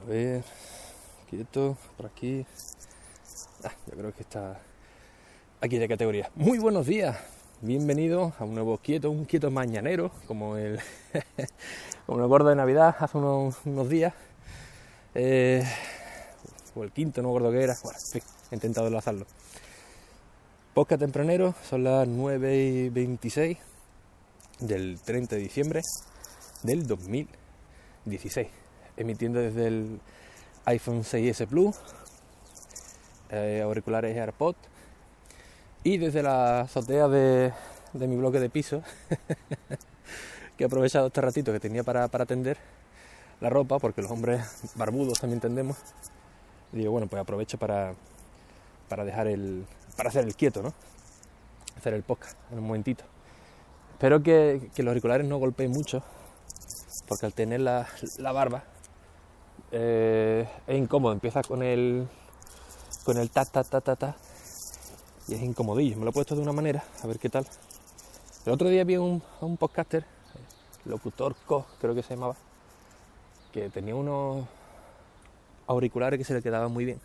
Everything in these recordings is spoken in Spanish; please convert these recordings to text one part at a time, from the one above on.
A ver, quieto, por aquí. Ah, yo creo que está aquí de categoría. Muy buenos días, bienvenidos a un nuevo quieto, un quieto mañanero, como el, como el gordo de Navidad hace unos, unos días. Eh, o el quinto, no me acuerdo qué era. Bueno, en fin, he intentado enlazarlo. Posca tempranero, son las 9 y 26 del 30 de diciembre del 2016 emitiendo desde el iPhone 6S Plus, eh, auriculares AirPod y desde la azotea de, mi bloque de piso, que he aprovechado este ratito que tenía para, para tender la ropa, porque los hombres barbudos también tendemos. Y digo, bueno, pues aprovecho para, para dejar el. para hacer el quieto, ¿no? Hacer el podcast en un momentito. Espero que, que los auriculares no golpeen mucho, porque al tener la, la barba eh, es incómodo, empieza con el con el ta ta ta ta ta y es incomodillo. Me lo he puesto de una manera, a ver qué tal. El otro día vi un, un podcaster, locutor Co, creo que se llamaba, que tenía unos auriculares que se le quedaban muy bien,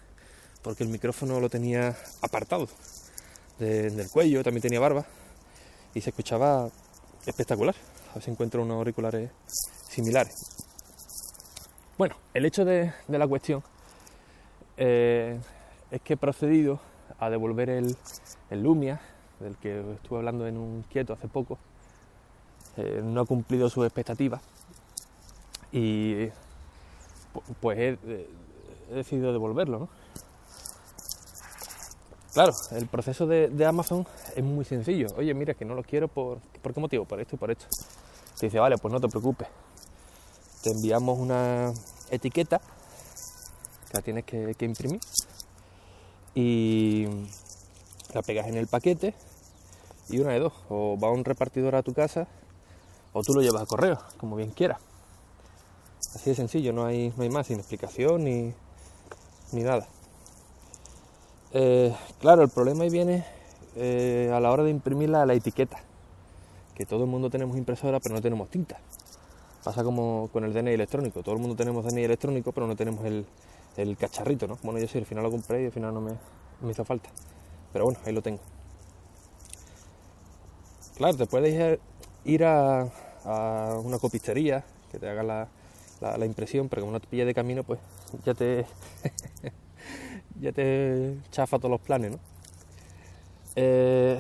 porque el micrófono lo tenía apartado de, del cuello, también tenía barba y se escuchaba espectacular. A ver si encuentro unos auriculares similares. Bueno, el hecho de, la cuestión eh, es que he procedido a devolver el, Lumia, del que estuve hablando en un quieto hace poco. Eh, no ha cumplido sus expectativas y pues he, he decidido devolverlo. ¿no? Claro, el proceso de, de, Amazon es muy sencillo. Oye, mira, que no lo quiero por... ¿Por qué motivo? Por esto y por esto. Te dice, vale, pues no te preocupes te enviamos una etiqueta que la tienes que, imprimir y la pegas en el paquete y una de dos, o va un repartidor a tu casa o tú lo llevas a correo, como bien quieras. Así de sencillo, no hay, no hay más, sin explicación ni, ni nada. Eh, claro, el problema ahí viene eh, a la hora de imprimir la, la etiqueta, que todo el mundo tenemos impresora pero no tenemos tinta. Pasa como con el DNI electrónico. Todo el mundo tenemos DNI electrónico, pero no tenemos el, cacharrito, ¿no? Bueno, yo sí, al final lo compré y al final no me, hizo falta. Pero bueno, ahí lo tengo. Claro, te puedes ir a, una copistería que te haga la, impresión, pero como no te pilla de camino, pues ya te ya te chafa todos los planes, ¿no? Eh,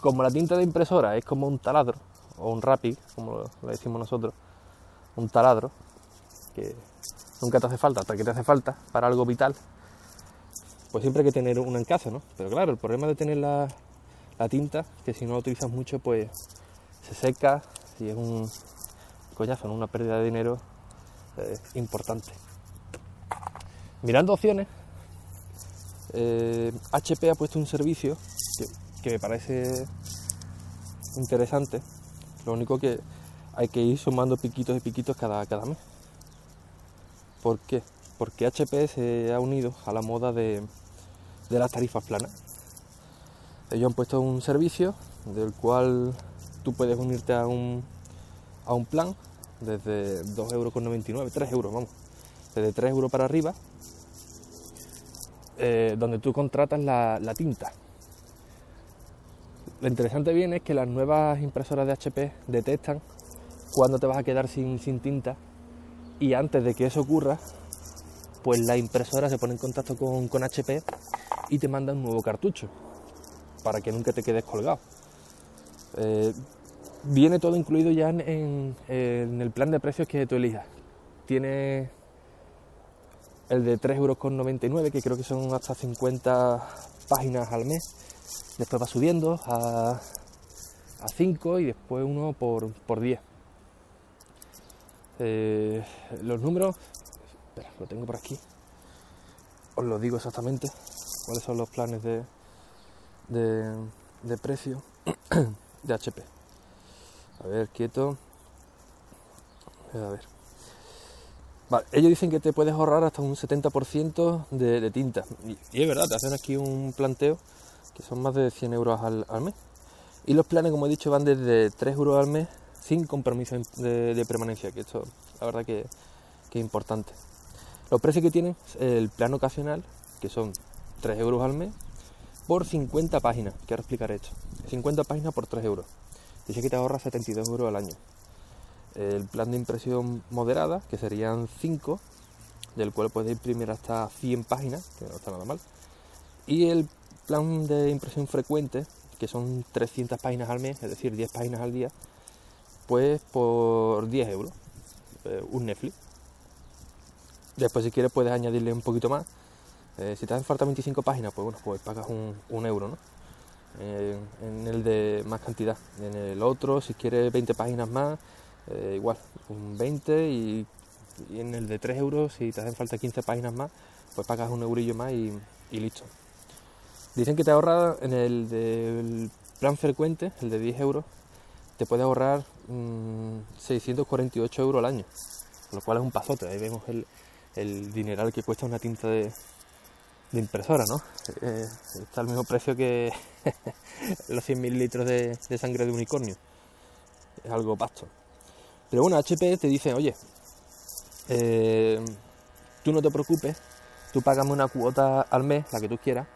como la tinta de impresora es como un taladro, o un rapi, como le decimos nosotros, un taladro, que nunca te hace falta hasta que te hace falta para algo vital, pues siempre hay que tener una en casa, ¿no? Pero claro, el problema de tener la, tinta, que si no la utilizas mucho, pues se seca y es un coñazo, una pérdida de dinero eh, importante. Mirando opciones, eh, HP ha puesto un servicio que me parece interesante, lo único que hay que ir sumando piquitos y piquitos cada, cada mes. ¿Por qué? Porque HP se ha unido a la moda de, de las tarifas planas. Ellos han puesto un servicio del cual tú puedes unirte a un, a un plan desde 2,99 euros, 3 euros, vamos, desde 3 euros para arriba, eh, donde tú contratas la, la tinta, lo interesante viene es que las nuevas impresoras de HP detectan cuándo te vas a quedar sin, tinta y antes de que eso ocurra, pues la impresora se pone en contacto con, con HP y te manda un nuevo cartucho para que nunca te quedes colgado. Eh, viene todo incluido ya en, el plan de precios que tú elijas. Tiene el de 3,99 euros, que creo que son hasta 50 páginas al mes después va subiendo a, a 5 y después uno por, por 10. Eh, los números, espera, lo tengo por aquí. Os lo digo exactamente cuáles son los planes de, de, precio de HP. A ver, quieto. A ver. Ellos dicen que te puedes ahorrar hasta un 70% de, de tinta. Y, es verdad, te hacen aquí un planteo que son más de 100 euros al, al, mes. Y los planes, como he dicho, van desde 3 euros al mes sin compromiso de, de permanencia, que esto la verdad que, que, es importante. Los precios que tienen, el plan ocasional, que son 3 euros al mes, por 50 páginas, que ahora explicaré esto. 50 páginas por 3 euros. Dice que te ahorra 72 euros al año. El plan de impresión moderada, que serían 5, del cual puedes imprimir hasta 100 páginas, que no está nada mal. Y el plan de impresión frecuente, que son 300 páginas al mes, es decir, 10 páginas al día, pues por 10 euros, eh, un Netflix. Después si quieres puedes añadirle un poquito más. Eh, si te hacen falta 25 páginas, pues bueno, pues pagas un, euro, ¿no? En el de más cantidad. En el otro, si quieres 20 páginas más, eh, igual, un 20 y, en el de 3 euros, si te hacen falta 15 páginas más, pues pagas un eurillo más y listo. Dicen que te ahorra en el del plan frecuente, el de 10 euros, te puede ahorrar mmm, 648 euros al año, lo cual es un pasote. Ahí vemos el, el dineral que cuesta una tinta de, impresora, ¿no? Eh, está al mismo precio que los 100 mililitros de, de, sangre de unicornio. Es algo pasto. Pero bueno, HP te dice, oye, eh, tú no te preocupes, tú págame una cuota al mes, la que tú quieras,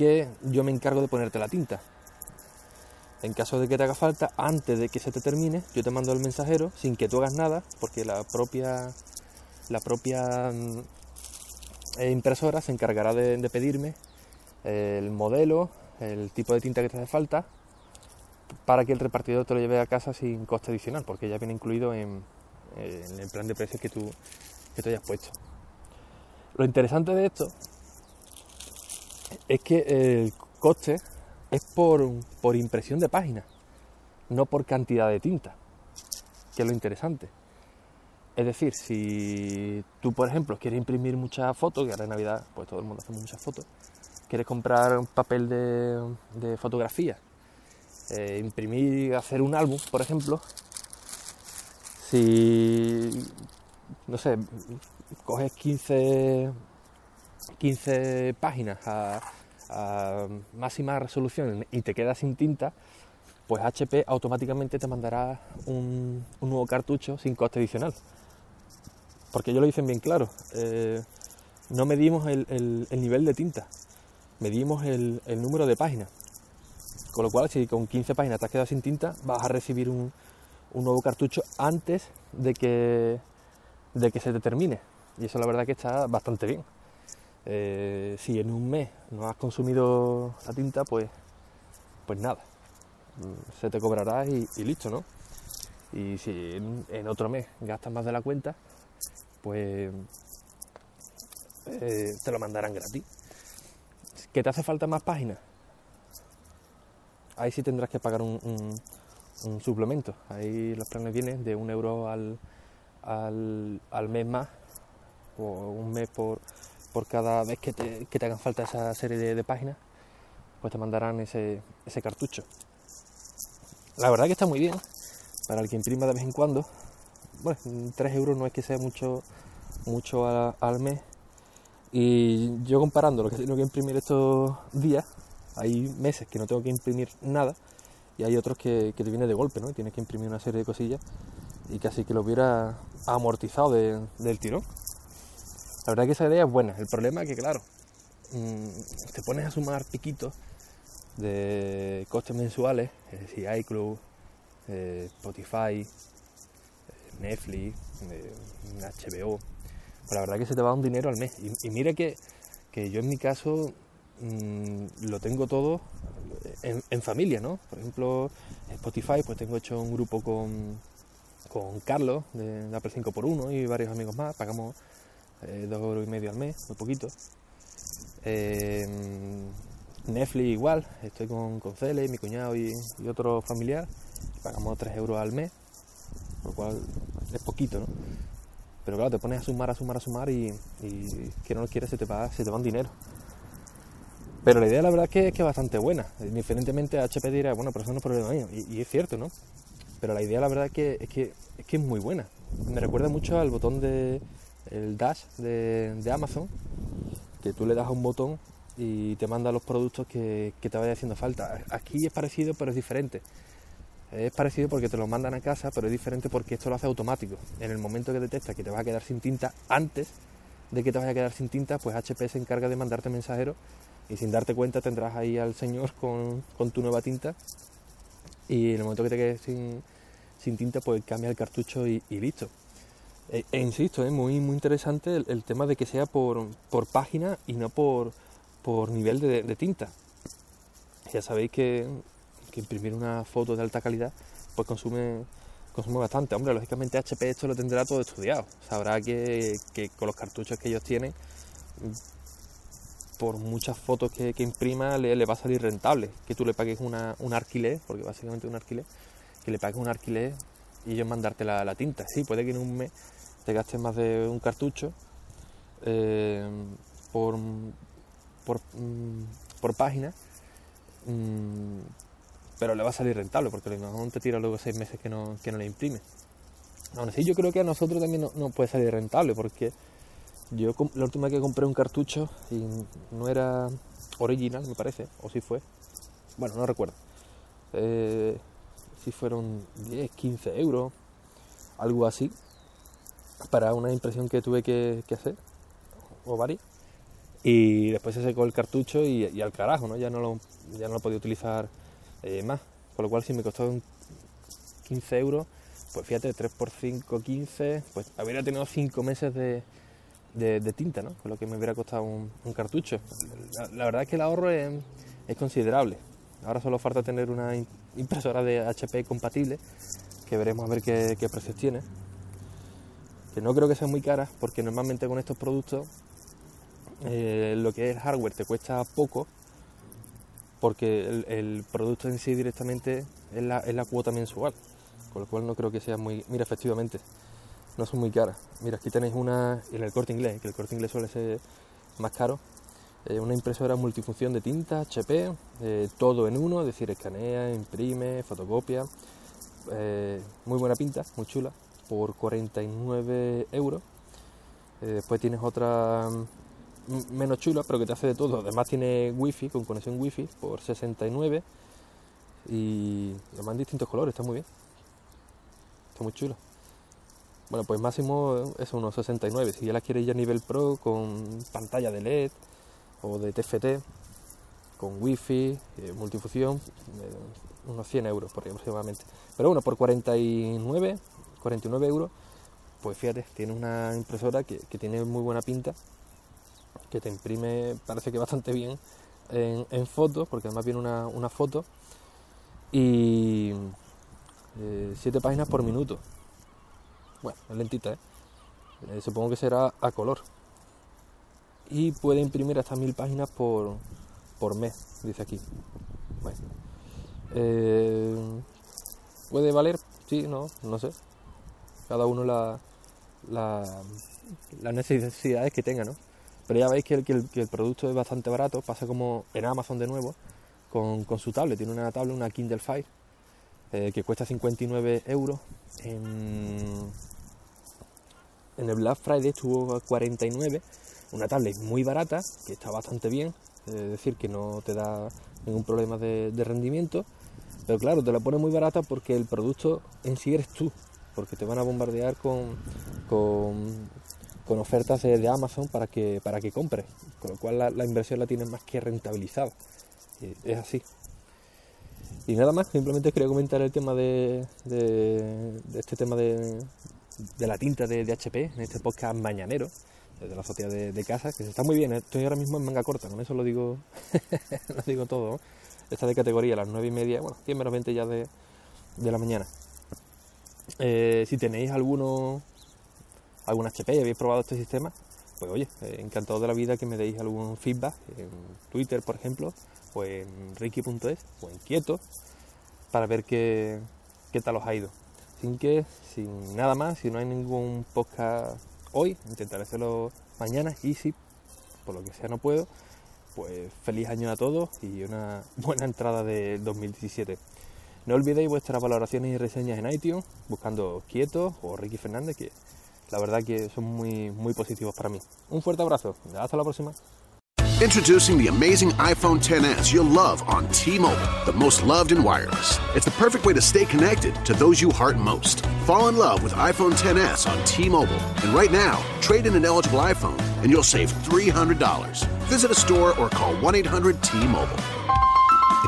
que yo me encargo de ponerte la tinta. En caso de que te haga falta, antes de que se te termine, yo te mando el mensajero sin que tú hagas nada, porque la propia, la propia impresora se encargará de, pedirme el modelo, el tipo de tinta que te hace falta, para que el repartidor te lo lleve a casa sin coste adicional, porque ya viene incluido en, en el plan de precios que tú, que tú hayas puesto. Lo interesante de esto es que el coste es por, por impresión de páginas, no por cantidad de tinta, que es lo interesante. Es decir, si tú, por ejemplo, quieres imprimir muchas fotos, que ahora en Navidad pues todo el mundo hace muchas fotos, quieres comprar un papel de, de fotografía, eh, imprimir, hacer un álbum, por ejemplo, si, no sé, coges 15, 15 páginas a, máxima resolución y te quedas sin tinta, pues HP automáticamente te mandará un, nuevo cartucho sin coste adicional porque ellos lo dicen bien claro, eh, no medimos el, el, el, nivel de tinta, medimos el, el, número de páginas. Con lo cual, si con 15 páginas te has quedado sin tinta, vas a recibir un, un nuevo cartucho antes de que, de que se te termine. Y eso la verdad que está bastante bien. Eh, si en un mes no has consumido la tinta, pues, pues nada, se te cobrará y, listo, ¿no? Y si en, otro mes gastas más de la cuenta, pues eh, te lo mandarán gratis. ¿Que te hace falta más páginas? Ahí sí tendrás que pagar un, un, un suplemento. Ahí los planes vienen de un euro al, al, al mes más, o un mes por, por cada vez que te, que te, hagan falta esa serie de, páginas, pues te mandarán ese, ese cartucho. La verdad que está muy bien para el que imprima de vez en cuando bueno, 3 euros no es que sea mucho, mucho a, al mes. Y yo comparando lo que tengo que imprimir estos días, hay meses que no tengo que imprimir nada y hay otros que, que te viene de golpe, ¿no? Y tienes que imprimir una serie de cosillas y casi que lo hubiera amortizado de, del tirón. La verdad que esa idea es buena. El problema es que, claro, mmm, te pones a sumar piquitos de costes mensuales, es decir, iCloud, eh, Spotify, Netflix, eh, HBO. Pues la verdad que se te va un dinero al mes. Y, y mira que, que, yo en mi caso mmm, lo tengo todo en, familia, ¿no? Por ejemplo, Spotify, pues tengo hecho un grupo con, con Carlos de Apple 5x1 y varios amigos más. Pagamos eh, dos euros y medio al mes, muy poquito. Eh, Netflix igual, estoy con, con Cele, mi cuñado y, y otro familiar, pagamos 3 euros al mes, por lo cual es poquito, ¿no? Pero claro, te pones a sumar, a sumar, a sumar y, que no lo quieres, se te va, se te va un dinero. Pero la idea la verdad es que, es que bastante buena. Indiferentemente HP dirá, bueno, pero eso no es problema mío. Y, es cierto, ¿no? Pero la idea la verdad es que, es que, es que es muy buena. Me recuerda mucho al botón de el dash de, Amazon, que tú le das a un botón y te manda los productos que, te vaya haciendo falta. Aquí es parecido, pero es diferente. Es parecido porque te lo mandan a casa, pero es diferente porque esto lo hace automático. En el momento que detecta que te vas a quedar sin tinta, antes de que te vaya a quedar sin tinta, pues HP se encarga de mandarte mensajero y sin darte cuenta tendrás ahí al señor con, tu nueva tinta y en el momento que te quedes sin, tinta, pues cambia el cartucho y, listo. E, e, insisto, es muy, muy interesante el, tema de que sea por, página y no por, por nivel de tinta. Ya sabéis que que imprimir una foto de alta calidad, pues consume, consume bastante. Hombre, lógicamente HP esto lo tendrá todo estudiado. Sabrá que, con los cartuchos que ellos tienen, por muchas fotos que, imprima, le, va a salir rentable. Que tú le pagues una, un alquiler, porque básicamente un alquiler, que le pagues un alquiler y ellos mandarte la, tinta. Sí, puede que en un mes te gastes más de un cartucho eh, por, por, mm, por página. Mm, pero le va a salir rentable porque no te tira luego seis meses que no, que no le imprime. Aún así yo creo que a nosotros también no, puede salir rentable porque yo la última vez que compré un cartucho y no era original me parece, o si fue, bueno no recuerdo, eh, si fueron 10, 15 euros, algo así, para una impresión que tuve que, hacer, o varias, y después se secó el cartucho y, al carajo, ¿no? Ya no lo, ya no lo podía utilizar eh, más. Con lo cual, si me costó 15 euros, pues fíjate, 3 por 5, 15, pues habría tenido 5 meses de, de, tinta, ¿no? Con lo que me hubiera costado un, cartucho. La, verdad es que el ahorro es, considerable. Ahora solo falta tener una impresora de HP compatible, que veremos a ver qué, precios tiene. Que no creo que sea muy cara, porque normalmente con estos productos eh, lo que es hardware te cuesta poco porque el, producto en sí directamente es la, es la, cuota mensual, con lo cual no creo que sea muy... Mira, efectivamente, no son muy caras. Mira, aquí tenéis una, en el corte inglés, que el corte inglés suele ser más caro, eh, una impresora multifunción de tinta, HP, eh, todo en uno, es decir, escanea, imprime, fotocopia, muy buena pinta, muy chula, por 49 euros. después tienes otra menos chula, pero que te hace de todo. Además tiene wifi, con conexión wifi, por 69. Y además en distintos colores, está muy bien. Está muy chulo. Bueno, pues máximo es unos 69. Si ya la quieres ya nivel pro, con pantalla de LED o de TFT, con wifi, eh, multifunción, eh, unos 100 euros por aproximadamente. Pero bueno, por 49, 49 euros, pues fíjate, tiene una impresora que, tiene muy buena pinta que te imprime, parece que bastante bien en, fotos, porque además viene una, foto, y eh, siete páginas por minuto. Bueno, es lentita, ¿eh? ¿eh? supongo que será a color. Y puede imprimir hasta mil páginas por, por mes, dice aquí. Bueno. Eh, ¿Puede valer? Sí, no, no sé. Cada uno la, la, las necesidades que tenga. Pero ya veis que el, producto es bastante barato, pasa como en Amazon de nuevo, con, su tablet. Tiene una tablet, una Kindle Fire, eh, que cuesta 59 euros. En, el Black Friday estuvo a 49, una tablet muy barata, que está bastante bien, es decir, que no te da ningún problema de, rendimiento. Pero claro, te la pone muy barata porque el producto en sí eres tú, porque te van a bombardear con, con con ofertas de, Amazon para que, para que compres, con lo cual la, inversión la tienes más que rentabilizada. es así. Y nada más, simplemente quería comentar el tema de, de, este tema de, la tinta de, HP en este podcast mañanero de la sociedad de, casa, que está muy bien. Estoy ahora mismo en manga corta, con eso lo digo, lo digo todo. Está de categoría a las 9 y media, bueno, 10 menos 20 ya de, la mañana. Eh, si tenéis alguno algún HP y habéis probado este sistema, pues oye, eh, encantado de la vida que me deis algún feedback en Twitter, por ejemplo, o en ricky.es o en Quieto, para ver qué, qué tal os ha ido. Así que, sin nada más, si no hay ningún podcast hoy, intentaré hacerlo mañana y si por lo que sea no puedo, pues feliz año a todos y una buena entrada de 2017. No olvidéis vuestras valoraciones y reseñas en iTunes, buscando Quieto o Ricky Fernández, que la verdad que son muy, muy positivos para mí. Un fuerte abrazo, hasta la próxima. Introducing the amazing iPhone 10s you'll love on T-Mobile, the most loved in wireless. It's the perfect way to stay connected to those you heart most. Fall in love with iPhone 10s on T-Mobile, and right now, trade in an eligible iPhone and you'll save $300. Visit a store or call 1-800-T-Mobile.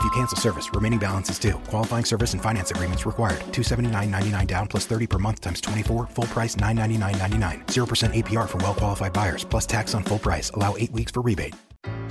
If you cancel service, remaining balance is due. Qualifying service and finance agreements required. 279.99 down plus 30 per month times 24. Full price 999.99. 0% APR for well qualified buyers plus tax on full price. Allow 8 weeks for rebate.